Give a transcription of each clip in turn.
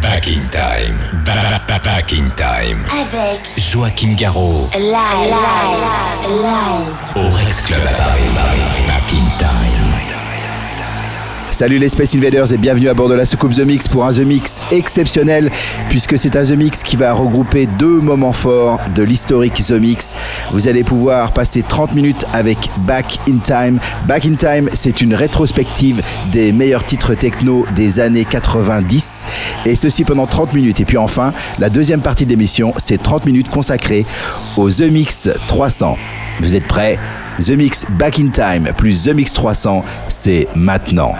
Back in Time. Ba- ba- Back in Time. Avec Joachim Garraud. live, live, live. Au Rex Club à Paris. Back in Time. Salut les Space Invaders et bienvenue à bord de la soucoupe The Mix pour un The Mix exceptionnel puisque c'est un The Mix qui va regrouper deux moments forts de l'historique The Mix. Vous allez pouvoir passer 30 minutes avec Back in Time. Back in Time, c'est une rétrospective des meilleurs titres techno des années 90 et ceci pendant 30 minutes. Et puis enfin, la deuxième partie de l'émission, c'est 30 minutes consacrées au The Mix 300. Vous êtes prêts? The Mix Back in Time plus The Mix 300, c'est maintenant.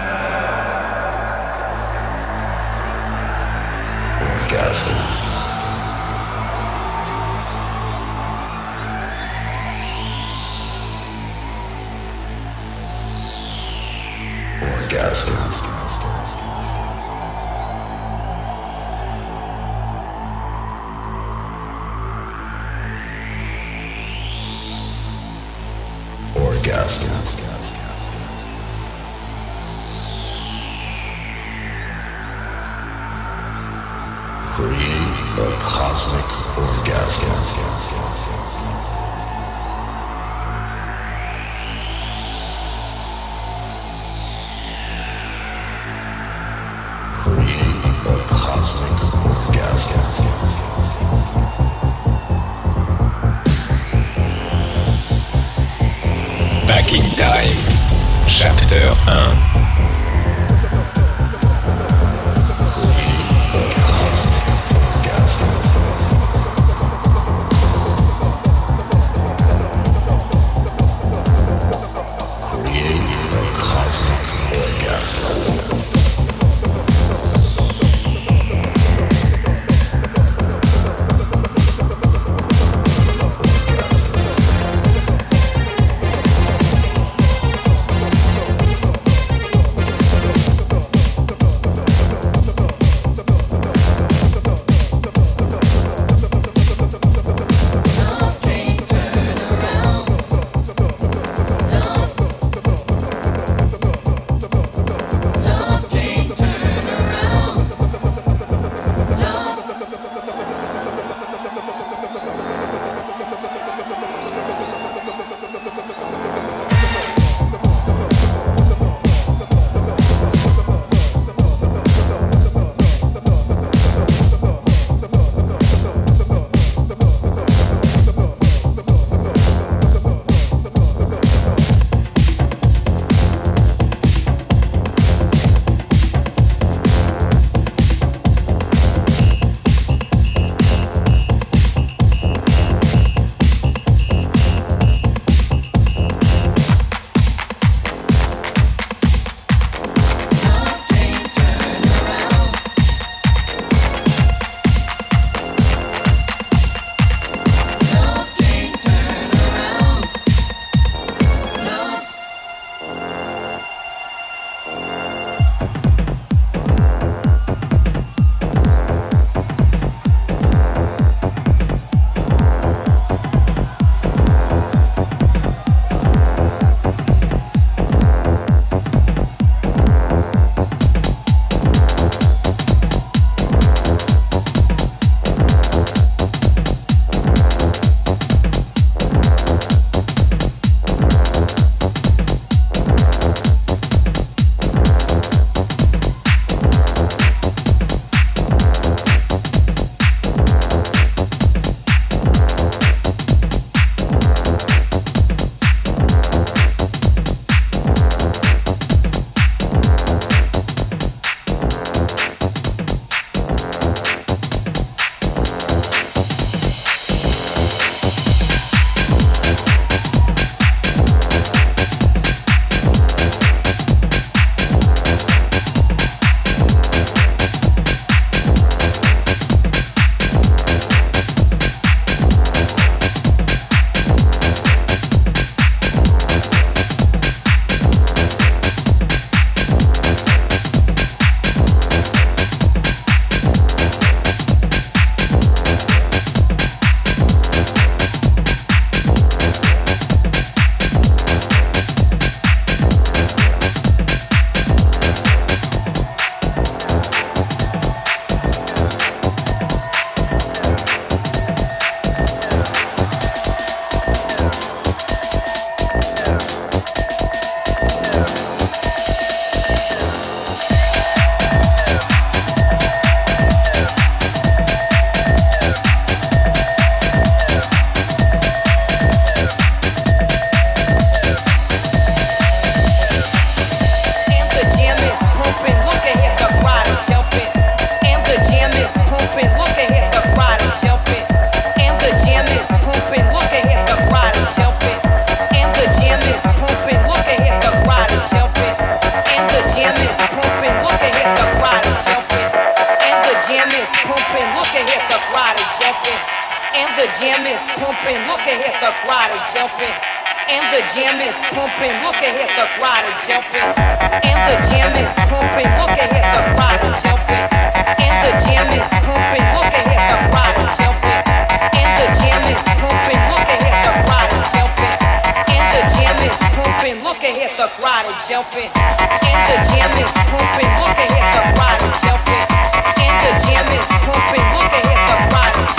Jumping. And the jam is pumping. Look ahead, the crowd is jumping. And the jam is pumping. Look ahead, the crowd is jumping. And the jam is pumping. Look ahead, the crowd is jumping. And the jam is pumping. Look ahead, the crowd is jumping. And the jam is pumping. Look ahead, the crowd is jumping. And the jam is pumping. Look ahead, the crowd is jumping. And the jam is pumping. Look ahead, the crowd is jumping. And the jam is pumping. Look ahead, the crowd is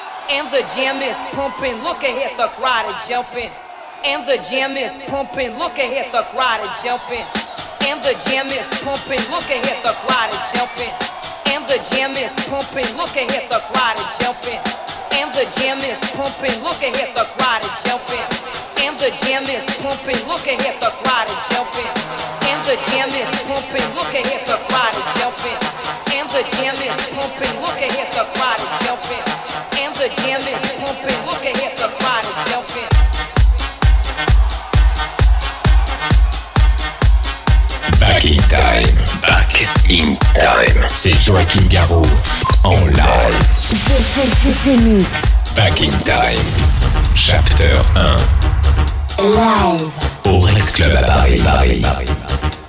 And the jam is pumping. Look ahead, the crowd is jumping. And the jam is pumping. Look ahead, the crowd is jumping. And the jam is pumping. Look ahead, the crowd is jumping. And the jam is pumping. Look ahead, the crowd is jumping. And the jam is pumping. Look ahead, the crowd is jumping. And the jam is pumping. Look ahead, the crowd is jumping. And the jam is pumping. Look ahead, the crowd is jumping. And the jam is pumping. Look ahead, the crowd is jumping. Time. Back in time. C'est Joachim Garraud en live. The, Mix. Back in time. Chapter 1. Live. Au Rex Club à Paris. Paris. Pushing,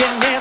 looking in.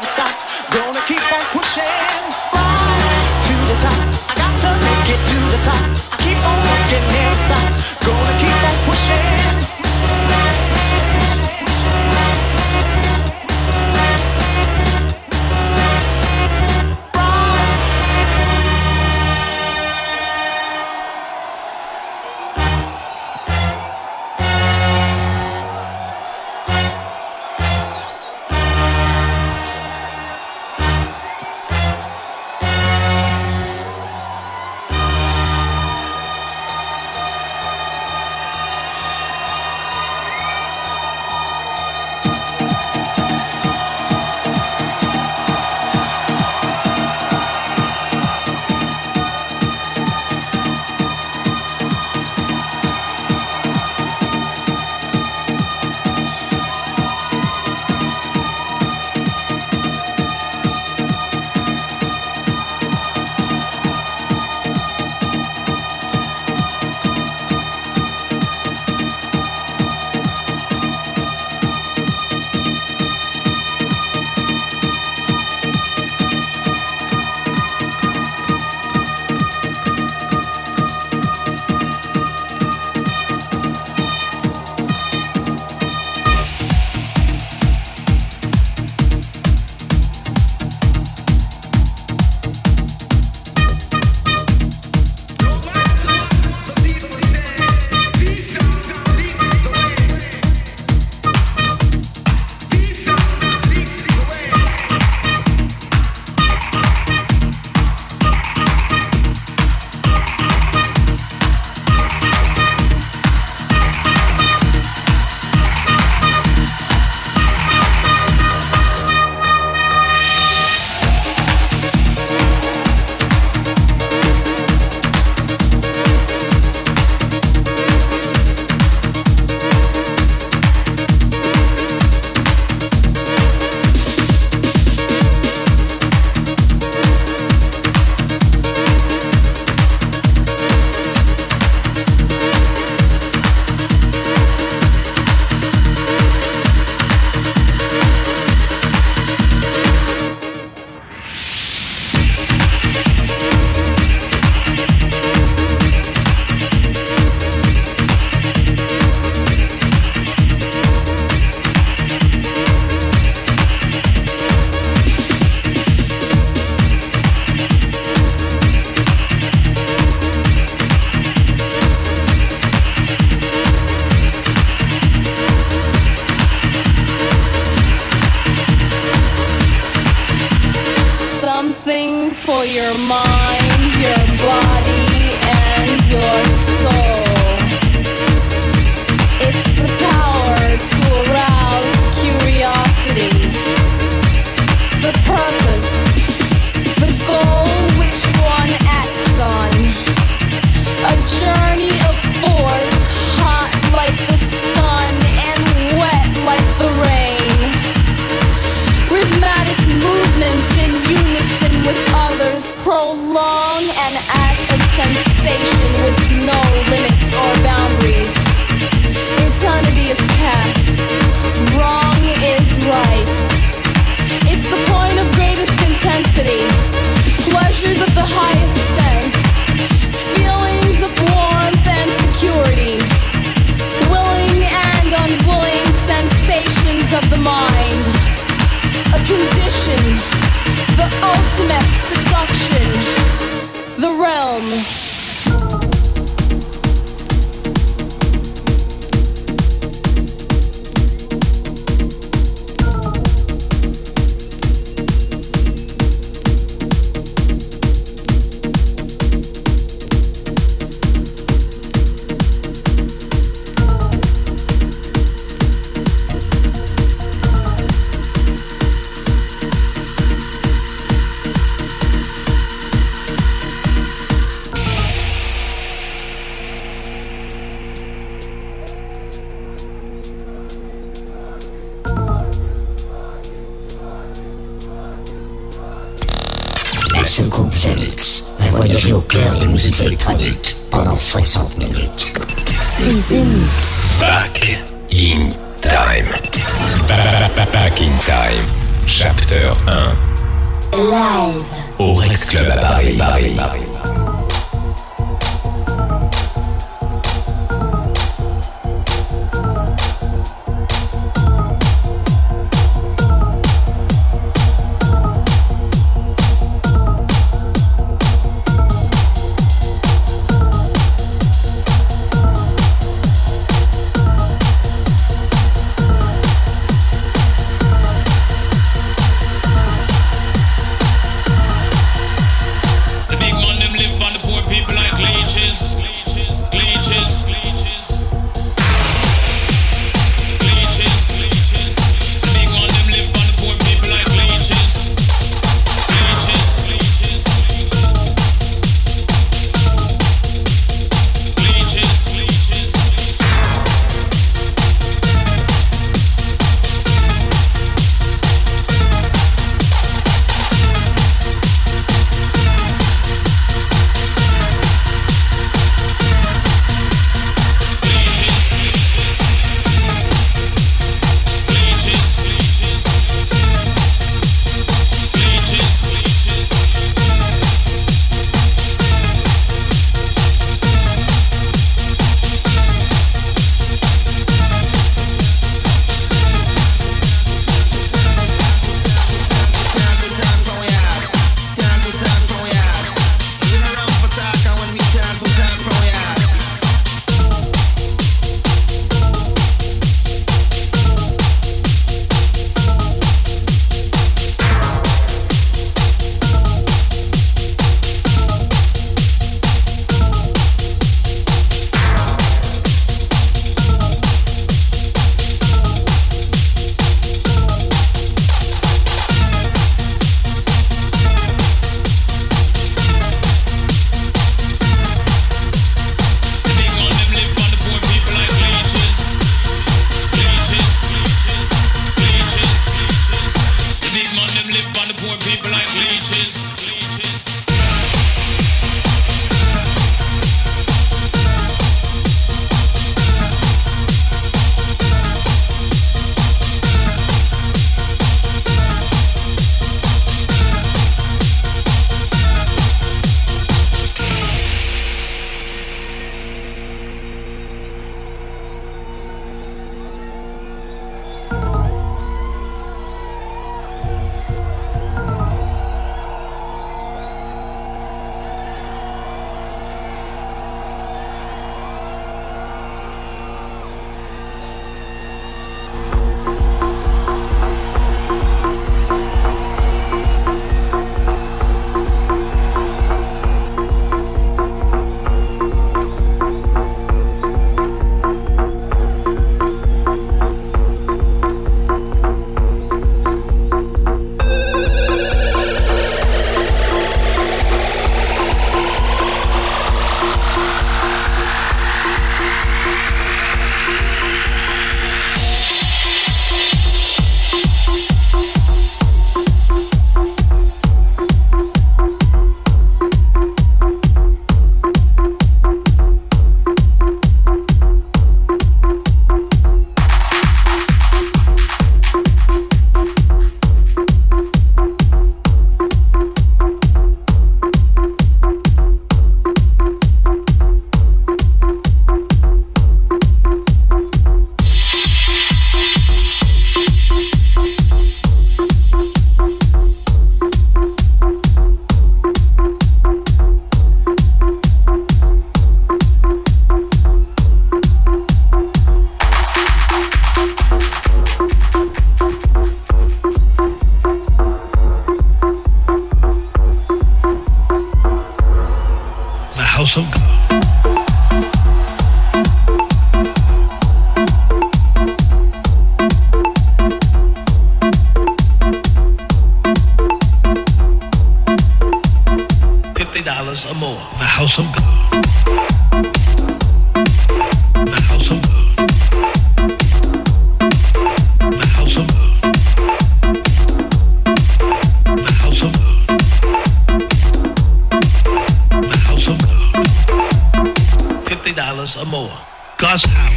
more. Gus Howard.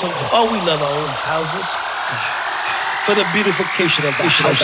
Oh, we love our own houses. For the beautification of the house.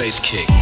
bass kick.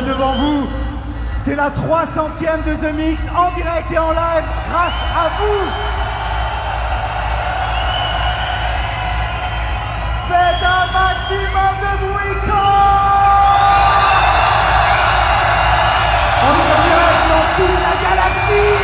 devant vous. C'est la 300e de The Mix en direct et en live grâce à vous. Faites un maximum de bruit quand On est en dans toute la galaxie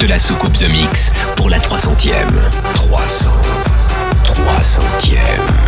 de la soucoupe The Mix pour la 300e. 300. 300e.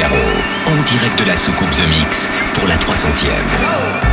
En direct de la soucoupe The Mix pour la 300e.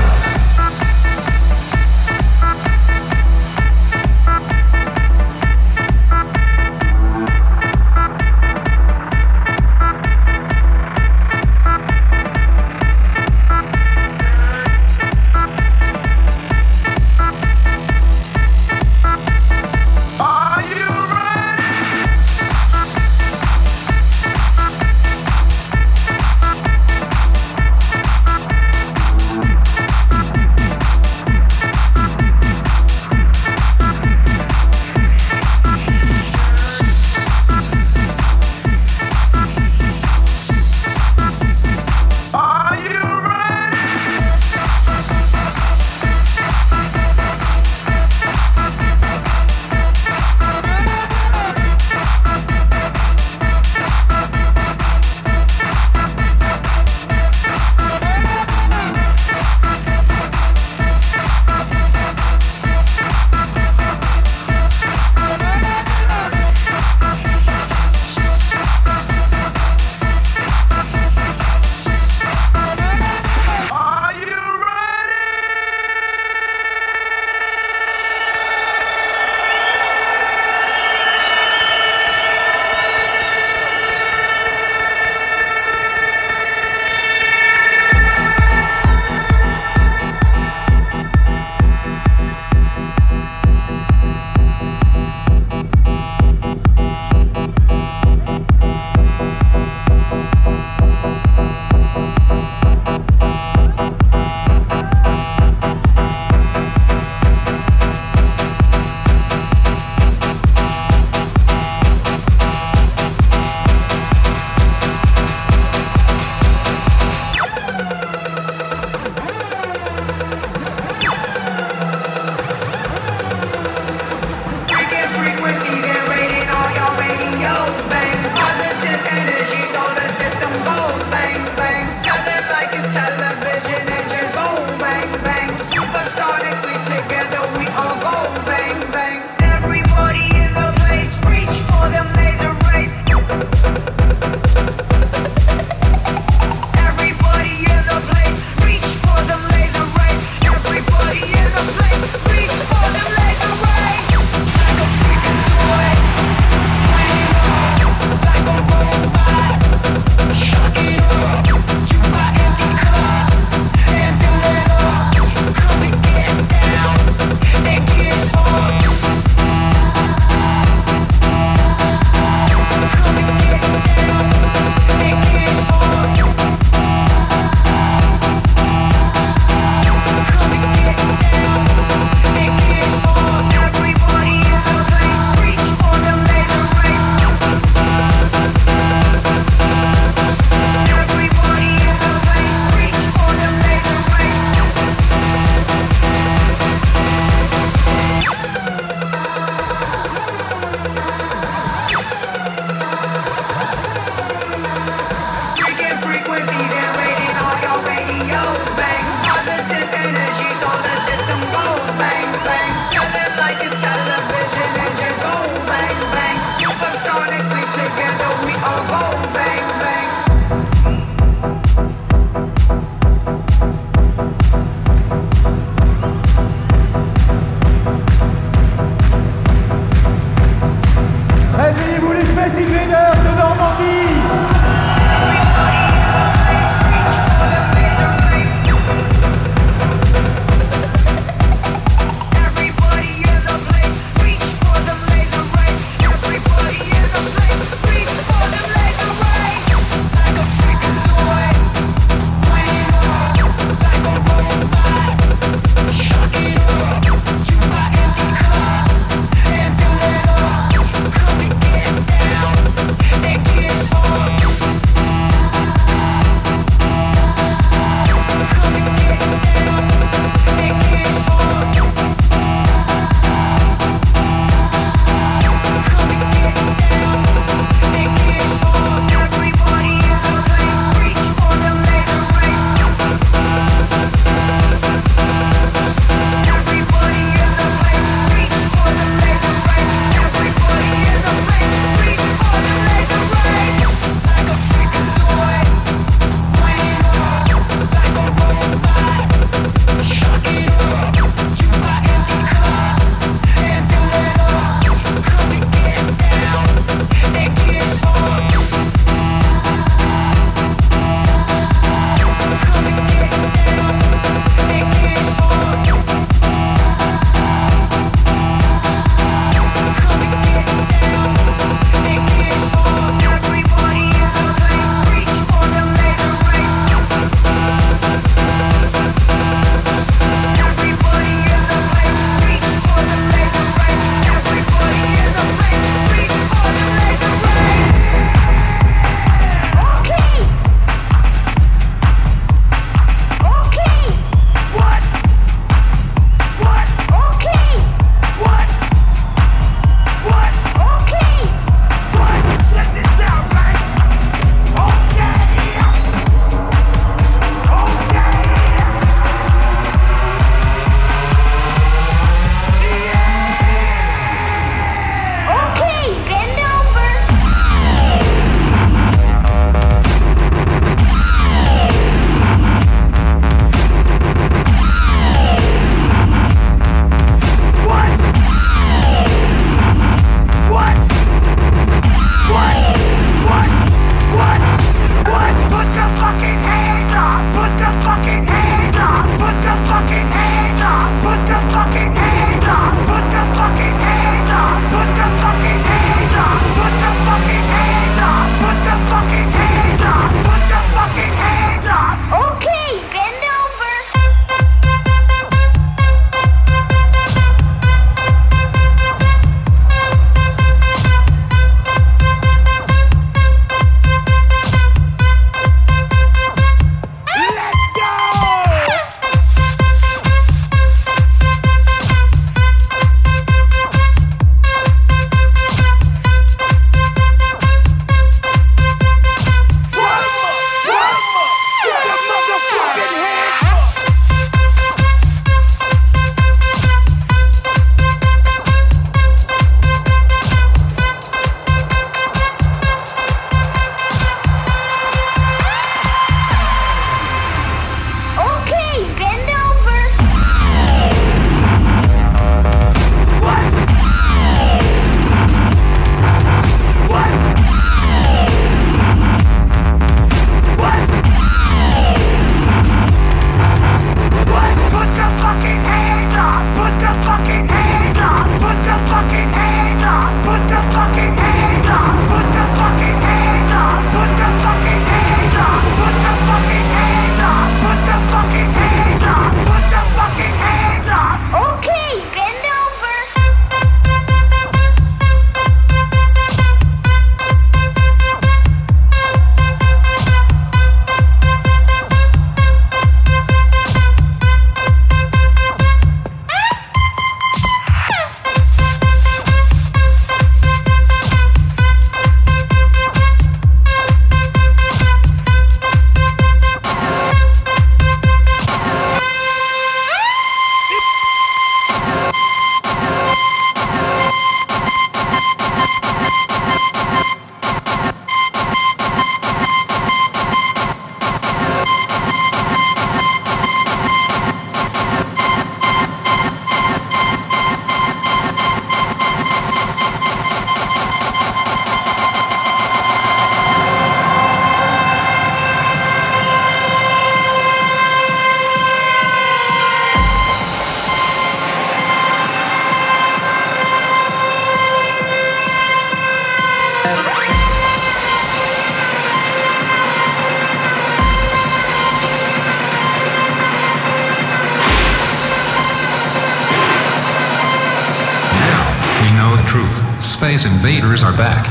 Invaders are back.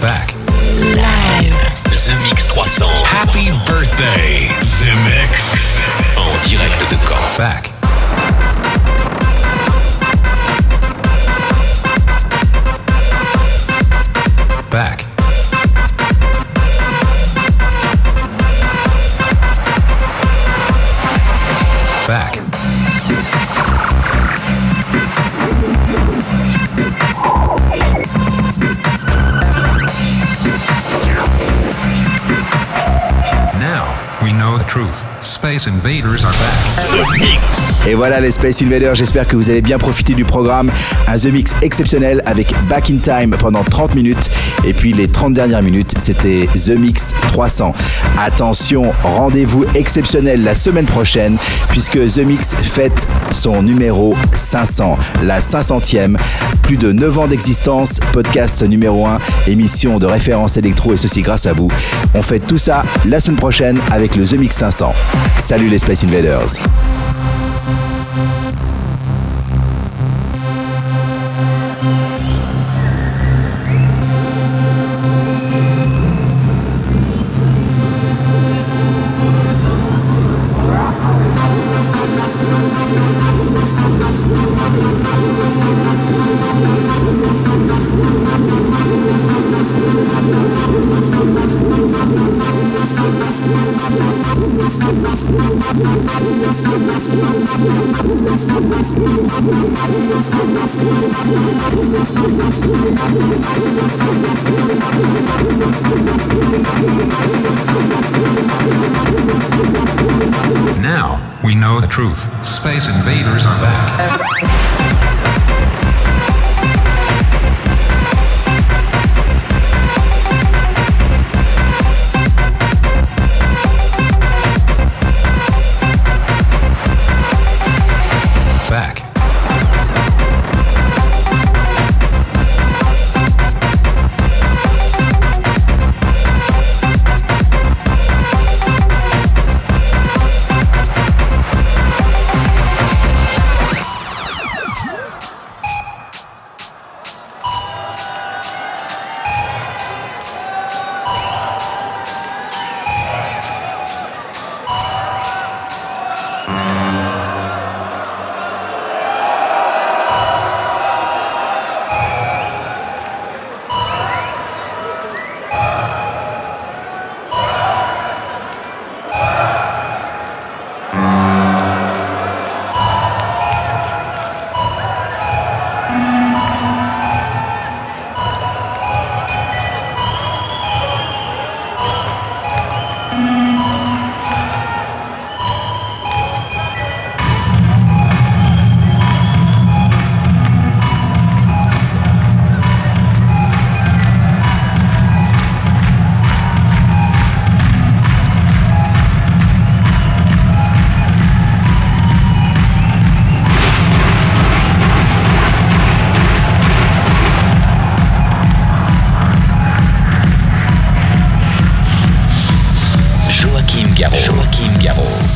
Back. Live. Zemixx 300. Happy birthday, Zemixx. En direct de Caen. Back. Back. Back. Now we know the truth. Space invaders are back. The Mix. Et voilà les Space Invaders, j'espère que vous avez bien profité du programme. Un The Mix exceptionnel avec Back in Time pendant 30 minutes. Et puis les 30 dernières minutes, c'était The Mix 300. Attention, rendez-vous exceptionnel la semaine prochaine puisque The Mix fête son numéro 500, la 500e. Plus de 9 ans d'existence, podcast numéro 1, émission de référence électro et ceci grâce à vous. On fait tout ça la semaine prochaine avec le The Mix 500. Salut les Space Invaders. Now we know the truth. Space invaders are back.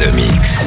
Zemixx.